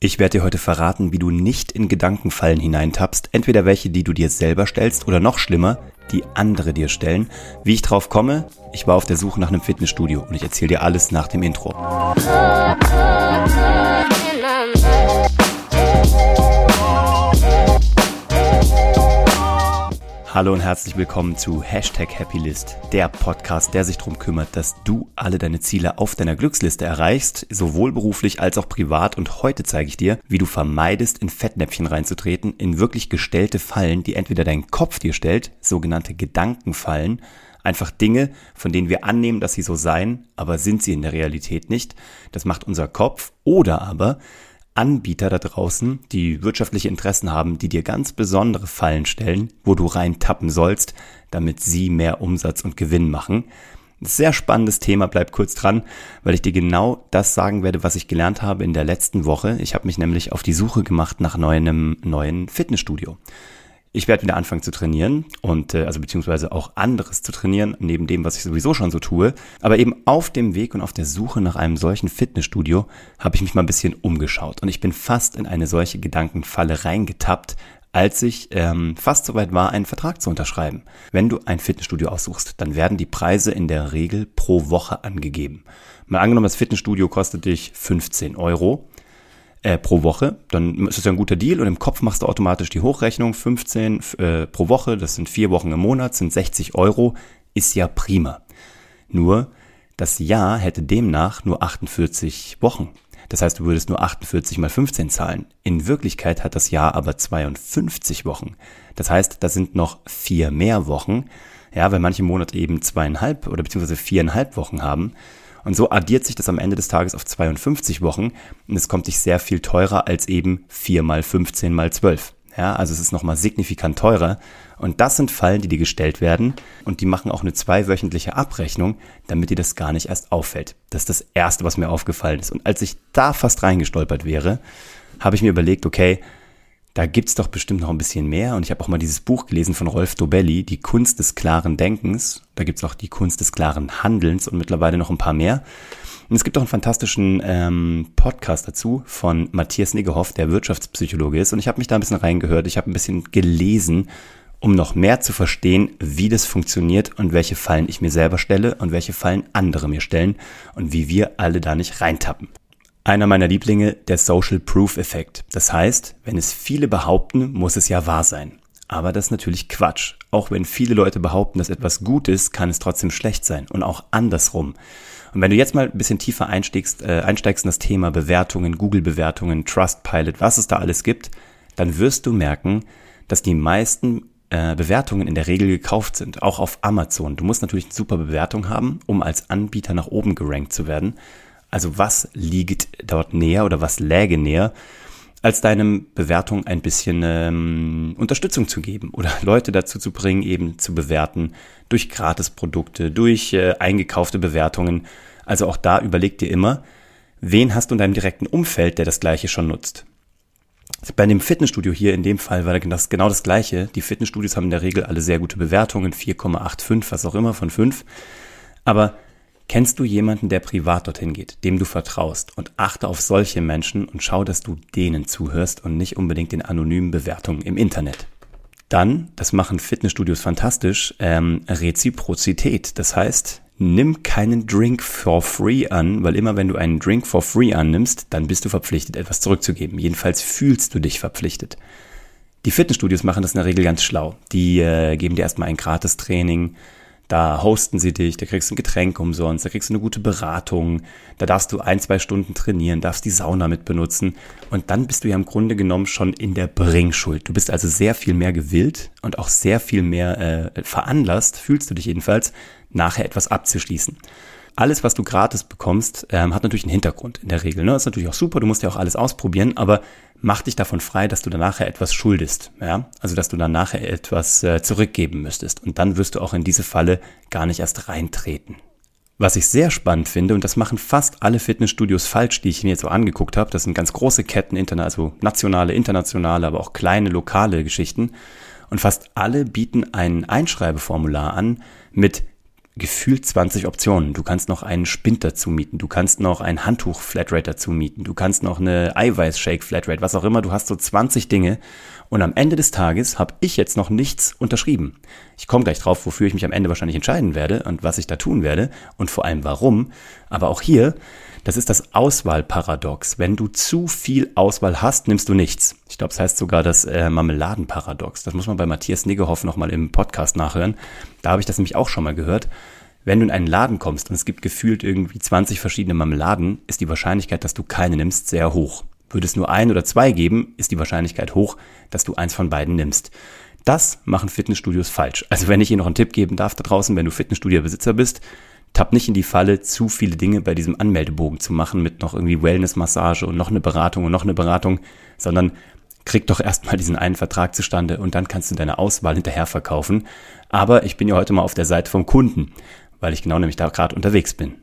Ich werde dir heute verraten, wie du nicht in Gedankenfallen hineintappst, entweder welche, die du dir selber stellst oder noch schlimmer, die andere dir stellen. Wie ich drauf komme, ich war auf der Suche nach einem Fitnessstudio und ich erzähle dir alles nach dem Intro. Hallo und herzlich willkommen zu Hashtag Happylist, der Podcast, der sich darum kümmert, dass du alle deine Ziele auf deiner Glücksliste erreichst, sowohl beruflich als auch privat. Und heute zeige ich dir, wie du vermeidest, in Fettnäpfchen reinzutreten, in wirklich gestellte Fallen, die entweder dein Kopf dir stellt, sogenannte Gedankenfallen, einfach Dinge, von denen wir annehmen, dass sie so seien, aber sind sie in der Realität nicht. Das macht unser Kopf. Oder aber Anbieter da draußen, die wirtschaftliche Interessen haben, die dir ganz besondere Fallen stellen, wo du reintappen sollst, damit sie mehr Umsatz und Gewinn machen. Sehr spannendes Thema, bleib kurz dran, weil ich dir genau das sagen werde, was ich gelernt habe in der letzten Woche. Ich habe mich nämlich auf die Suche gemacht nach einem neuen Fitnessstudio. Ich werde wieder anfangen zu trainieren und äh, also beziehungsweise auch anderes zu trainieren, neben dem, was ich sowieso schon so tue. Aber eben auf dem Weg und auf der Suche nach einem solchen Fitnessstudio habe ich mich mal ein bisschen umgeschaut und ich bin fast in eine solche Gedankenfalle reingetappt, als ich ähm, fast soweit war, einen Vertrag zu unterschreiben. Wenn du ein Fitnessstudio aussuchst, dann werden die Preise in der Regel pro Woche angegeben. Mal angenommen, das Fitnessstudio kostet dich 15 Euro äh, pro Woche, dann ist das ja ein guter Deal und im Kopf machst du automatisch die Hochrechnung, 15 äh, pro Woche, das sind vier Wochen im Monat, sind 60 Euro, ist ja prima. Nur, das Jahr hätte demnach nur 48 Wochen. Das heißt, du würdest nur 48 mal 15 zahlen. In Wirklichkeit hat das Jahr aber 52 Wochen. Das heißt, da sind noch vier mehr Wochen. Ja, weil manche Monate eben zweieinhalb oder beziehungsweise viereinhalb Wochen haben. Und so addiert sich das am Ende des Tages auf 52 Wochen und es kommt dich sehr viel teurer als eben 4 mal 15 mal 12. Ja, also es ist nochmal signifikant teurer. Und das sind Fallen, die dir gestellt werden und die machen auch eine zweiwöchentliche Abrechnung, damit dir das gar nicht erst auffällt. Das ist das Erste, was mir aufgefallen ist. Und als ich da fast reingestolpert wäre, habe ich mir überlegt, okay, da gibt's doch bestimmt noch ein bisschen mehr. Und ich habe auch mal dieses Buch gelesen von Rolf Dobelli, Die Kunst des klaren Denkens. Da gibt's auch die Kunst des klaren Handelns und mittlerweile noch ein paar mehr. Und es gibt auch einen fantastischen ähm, Podcast dazu von Matthias Niggehoff, der Wirtschaftspsychologe ist. Und ich habe mich da ein bisschen reingehört. Ich habe ein bisschen gelesen, um noch mehr zu verstehen, wie das funktioniert und welche Fallen ich mir selber stelle und welche Fallen andere mir stellen und wie wir alle da nicht reintappen. Einer meiner Lieblinge, der Social Proof Effekt. Das heißt, wenn es viele behaupten, muss es ja wahr sein. Aber das ist natürlich Quatsch. Auch wenn viele Leute behaupten, dass etwas gut ist, kann es trotzdem schlecht sein. Und auch andersrum. Und wenn du jetzt mal ein bisschen tiefer einsteigst, äh, einsteigst in das Thema Bewertungen, Google-Bewertungen, Trustpilot, was es da alles gibt, dann wirst du merken, dass die meisten äh, Bewertungen in der Regel gekauft sind, auch auf Amazon. Du musst natürlich eine super Bewertung haben, um als Anbieter nach oben gerankt zu werden. Also was liegt dort näher oder was läge näher, als deinem Bewertung ein bisschen ähm, Unterstützung zu geben oder Leute dazu zu bringen, eben zu bewerten durch Gratisprodukte, durch äh, eingekaufte Bewertungen. Also auch da überleg dir immer, wen hast du in deinem direkten Umfeld, der das gleiche schon nutzt. Bei dem Fitnessstudio hier in dem Fall war das genau das gleiche. Die Fitnessstudios haben in der Regel alle sehr gute Bewertungen, 4,85, was auch immer von 5. Aber Kennst du jemanden, der privat dorthin geht, dem du vertraust und achte auf solche Menschen und schau, dass du denen zuhörst und nicht unbedingt den anonymen Bewertungen im Internet. Dann, das machen Fitnessstudios fantastisch, ähm, Reziprozität. Das heißt, nimm keinen Drink for free an, weil immer wenn du einen Drink for free annimmst, dann bist du verpflichtet, etwas zurückzugeben. Jedenfalls fühlst du dich verpflichtet. Die Fitnessstudios machen das in der Regel ganz schlau. Die äh, geben dir erstmal ein Gratis-Training, da hosten sie dich, da kriegst du ein Getränk umsonst, da kriegst du eine gute Beratung, da darfst du ein, zwei Stunden trainieren, darfst die Sauna mit benutzen und dann bist du ja im Grunde genommen schon in der Bringschuld. Du bist also sehr viel mehr gewillt und auch sehr viel mehr äh, veranlasst, fühlst du dich jedenfalls, nachher etwas abzuschließen alles, was du gratis bekommst, ähm, hat natürlich einen Hintergrund in der Regel. Ne? Ist natürlich auch super, du musst ja auch alles ausprobieren, aber mach dich davon frei, dass du dann nachher etwas schuldest. Ja? Also dass du dann nachher etwas äh, zurückgeben müsstest. Und dann wirst du auch in diese Falle gar nicht erst reintreten. Was ich sehr spannend finde, und das machen fast alle Fitnessstudios falsch, die ich mir jetzt so angeguckt habe, das sind ganz große Ketten, also nationale, internationale, aber auch kleine, lokale Geschichten. Und fast alle bieten ein Einschreibeformular an mit gefühlt 20 Optionen. Du kannst noch einen Spind dazu mieten, du kannst noch ein Handtuch Flatrate dazu mieten, du kannst noch eine Eiweiß-Shake Flatrate, was auch immer. Du hast so 20 Dinge und am Ende des Tages habe ich jetzt noch nichts unterschrieben. Ich komme gleich drauf, wofür ich mich am Ende wahrscheinlich entscheiden werde und was ich da tun werde und vor allem warum. Aber auch hier, das ist das Auswahlparadox. Wenn du zu viel Auswahl hast, nimmst du nichts. Ich glaube, es heißt sogar das äh, Marmeladenparadox. Das muss man bei Matthias Niggehoff nochmal im Podcast nachhören. Da habe ich das nämlich auch schon mal gehört. Wenn du in einen Laden kommst und es gibt gefühlt irgendwie 20 verschiedene Marmeladen, ist die Wahrscheinlichkeit, dass du keine nimmst, sehr hoch. Würde es nur ein oder zwei geben, ist die Wahrscheinlichkeit hoch, dass du eins von beiden nimmst. Das machen Fitnessstudios falsch. Also wenn ich hier noch einen Tipp geben darf da draußen, wenn du Fitnessstudio-Besitzer bist, tapp nicht in die Falle, zu viele Dinge bei diesem Anmeldebogen zu machen mit noch irgendwie Wellness-Massage und noch eine Beratung und noch eine Beratung, sondern krieg doch erstmal diesen einen Vertrag zustande und dann kannst du deine Auswahl hinterher verkaufen. Aber ich bin ja heute mal auf der Seite vom Kunden, weil ich genau nämlich da gerade unterwegs bin.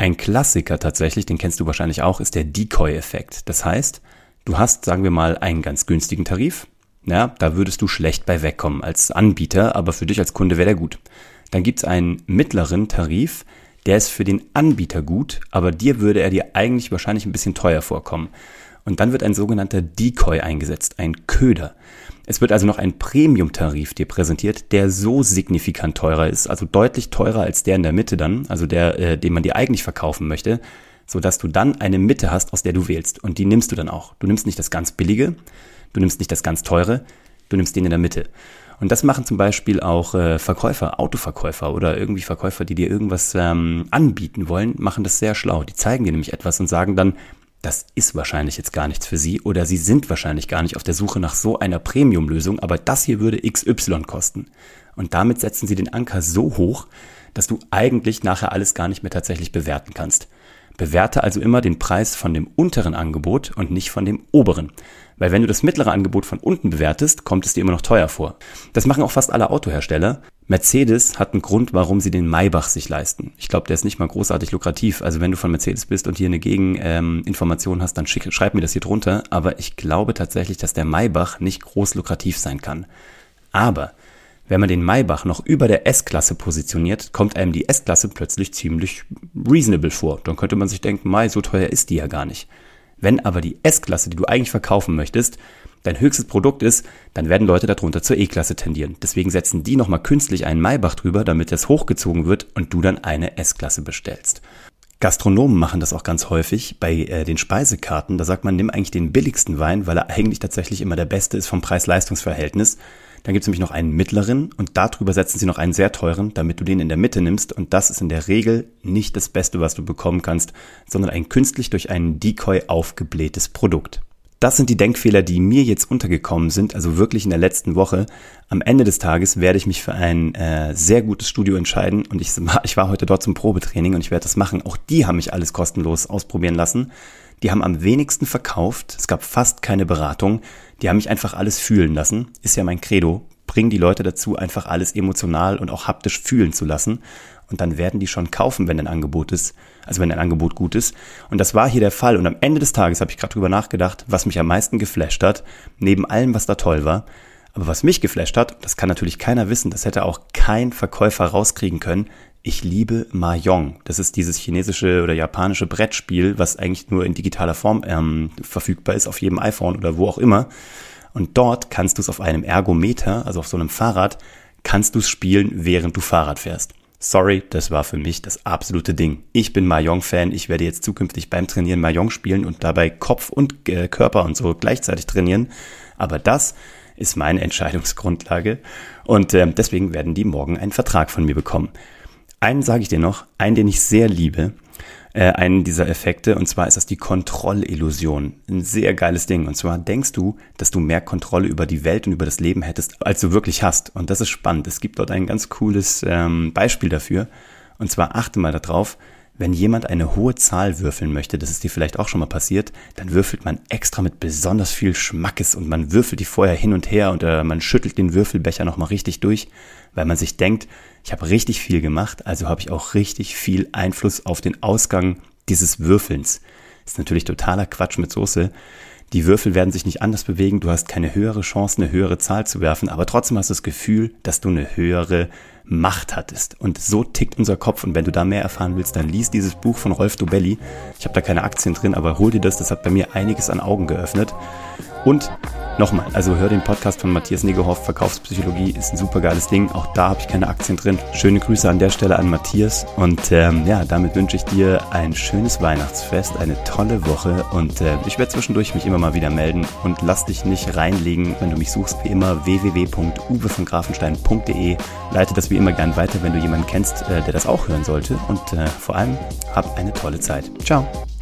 Ein Klassiker tatsächlich, den kennst du wahrscheinlich auch, ist der Decoy-Effekt. Das heißt, du hast, sagen wir mal, einen ganz günstigen Tarif. Ja, da würdest du schlecht bei wegkommen als Anbieter, aber für dich als Kunde wäre der gut. Dann gibt's einen mittleren Tarif, der ist für den Anbieter gut, aber dir würde er dir eigentlich wahrscheinlich ein bisschen teuer vorkommen. Und dann wird ein sogenannter Decoy eingesetzt, ein Köder. Es wird also noch ein Premium-Tarif dir präsentiert, der so signifikant teurer ist, also deutlich teurer als der in der Mitte dann, also der, äh, den man dir eigentlich verkaufen möchte, so dass du dann eine Mitte hast, aus der du wählst. Und die nimmst du dann auch. Du nimmst nicht das ganz billige, du nimmst nicht das ganz teure, du nimmst den in der Mitte. Und das machen zum Beispiel auch äh, Verkäufer, Autoverkäufer oder irgendwie Verkäufer, die dir irgendwas ähm, anbieten wollen, machen das sehr schlau. Die zeigen dir nämlich etwas und sagen dann, das ist wahrscheinlich jetzt gar nichts für Sie oder Sie sind wahrscheinlich gar nicht auf der Suche nach so einer Premium-Lösung, aber das hier würde XY kosten. Und damit setzen Sie den Anker so hoch, dass du eigentlich nachher alles gar nicht mehr tatsächlich bewerten kannst. Bewerte also immer den Preis von dem unteren Angebot und nicht von dem oberen. Weil wenn du das mittlere Angebot von unten bewertest, kommt es dir immer noch teuer vor. Das machen auch fast alle Autohersteller. Mercedes hat einen Grund, warum sie den Maybach sich leisten. Ich glaube, der ist nicht mal großartig lukrativ. Also wenn du von Mercedes bist und hier eine Gegeninformation ähm, hast, dann schick, schreib mir das hier drunter. Aber ich glaube tatsächlich, dass der Maybach nicht groß lukrativ sein kann. Aber wenn man den Maybach noch über der S-Klasse positioniert, kommt einem die S-Klasse plötzlich ziemlich reasonable vor. Dann könnte man sich denken, Mai, so teuer ist die ja gar nicht. Wenn aber die S-Klasse, die du eigentlich verkaufen möchtest, dein höchstes Produkt ist, dann werden Leute darunter zur E-Klasse tendieren. Deswegen setzen die nochmal künstlich einen Maybach drüber, damit das hochgezogen wird und du dann eine S-Klasse bestellst. Gastronomen machen das auch ganz häufig bei äh, den Speisekarten. Da sagt man, nimm eigentlich den billigsten Wein, weil er eigentlich tatsächlich immer der beste ist vom Preis-Leistungs-Verhältnis. Dann gibt es nämlich noch einen mittleren und darüber setzen sie noch einen sehr teuren, damit du den in der Mitte nimmst. Und das ist in der Regel nicht das Beste, was du bekommen kannst, sondern ein künstlich durch einen Decoy aufgeblähtes Produkt. Das sind die Denkfehler, die mir jetzt untergekommen sind, also wirklich in der letzten Woche. Am Ende des Tages werde ich mich für ein äh, sehr gutes Studio entscheiden und ich, ich war heute dort zum Probetraining und ich werde das machen. Auch die haben mich alles kostenlos ausprobieren lassen. Die haben am wenigsten verkauft, es gab fast keine Beratung, die haben mich einfach alles fühlen lassen, ist ja mein Credo. Bring die Leute dazu, einfach alles emotional und auch haptisch fühlen zu lassen und dann werden die schon kaufen, wenn ein Angebot ist, also wenn ein Angebot gut ist. Und das war hier der Fall. Und am Ende des Tages habe ich gerade drüber nachgedacht, was mich am meisten geflasht hat, neben allem, was da toll war. Aber was mich geflasht hat, das kann natürlich keiner wissen, das hätte auch kein Verkäufer rauskriegen können. Ich liebe Mahjong. Das ist dieses chinesische oder japanische Brettspiel, was eigentlich nur in digitaler Form ähm, verfügbar ist, auf jedem iPhone oder wo auch immer. Und dort kannst du es auf einem Ergometer, also auf so einem Fahrrad, kannst du es spielen, während du Fahrrad fährst. Sorry, das war für mich das absolute Ding. Ich bin Mahjong-Fan. Ich werde jetzt zukünftig beim Trainieren Mahjong spielen und dabei Kopf und äh, Körper und so gleichzeitig trainieren. Aber das ist meine Entscheidungsgrundlage und äh, deswegen werden die morgen einen Vertrag von mir bekommen. Einen sage ich dir noch, einen, den ich sehr liebe, äh, einen dieser Effekte. Und zwar ist das die Kontrollillusion. Ein sehr geiles Ding. Und zwar denkst du, dass du mehr Kontrolle über die Welt und über das Leben hättest, als du wirklich hast. Und das ist spannend. Es gibt dort ein ganz cooles ähm, Beispiel dafür. Und zwar achte mal darauf, wenn jemand eine hohe Zahl würfeln möchte, das ist dir vielleicht auch schon mal passiert, dann würfelt man extra mit besonders viel Schmackes und man würfelt die vorher hin und her und äh, man schüttelt den Würfelbecher nochmal richtig durch, weil man sich denkt, ich habe richtig viel gemacht, also habe ich auch richtig viel Einfluss auf den Ausgang dieses Würfelns. ist natürlich totaler Quatsch mit Soße. Die Würfel werden sich nicht anders bewegen, du hast keine höhere Chance, eine höhere Zahl zu werfen, aber trotzdem hast du das Gefühl, dass du eine höhere Macht hattest. Und so tickt unser Kopf. Und wenn du da mehr erfahren willst, dann lies dieses Buch von Rolf Dobelli. Ich habe da keine Aktien drin, aber hol dir das. Das hat bei mir einiges an Augen geöffnet. Und Nochmal, also hör den Podcast von Matthias Niggehoff, Verkaufspsychologie ist ein super geiles Ding. Auch da habe ich keine Aktien drin. Schöne Grüße an der Stelle an Matthias. Und ähm, ja, damit wünsche ich dir ein schönes Weihnachtsfest, eine tolle Woche. Und äh, ich werde zwischendurch mich immer mal wieder melden. Und lass dich nicht reinlegen, wenn du mich suchst, wie immer www.uwevongrafenstein.de. Leite das wie immer gern weiter, wenn du jemanden kennst, äh, der das auch hören sollte. Und äh, vor allem, hab eine tolle Zeit. Ciao.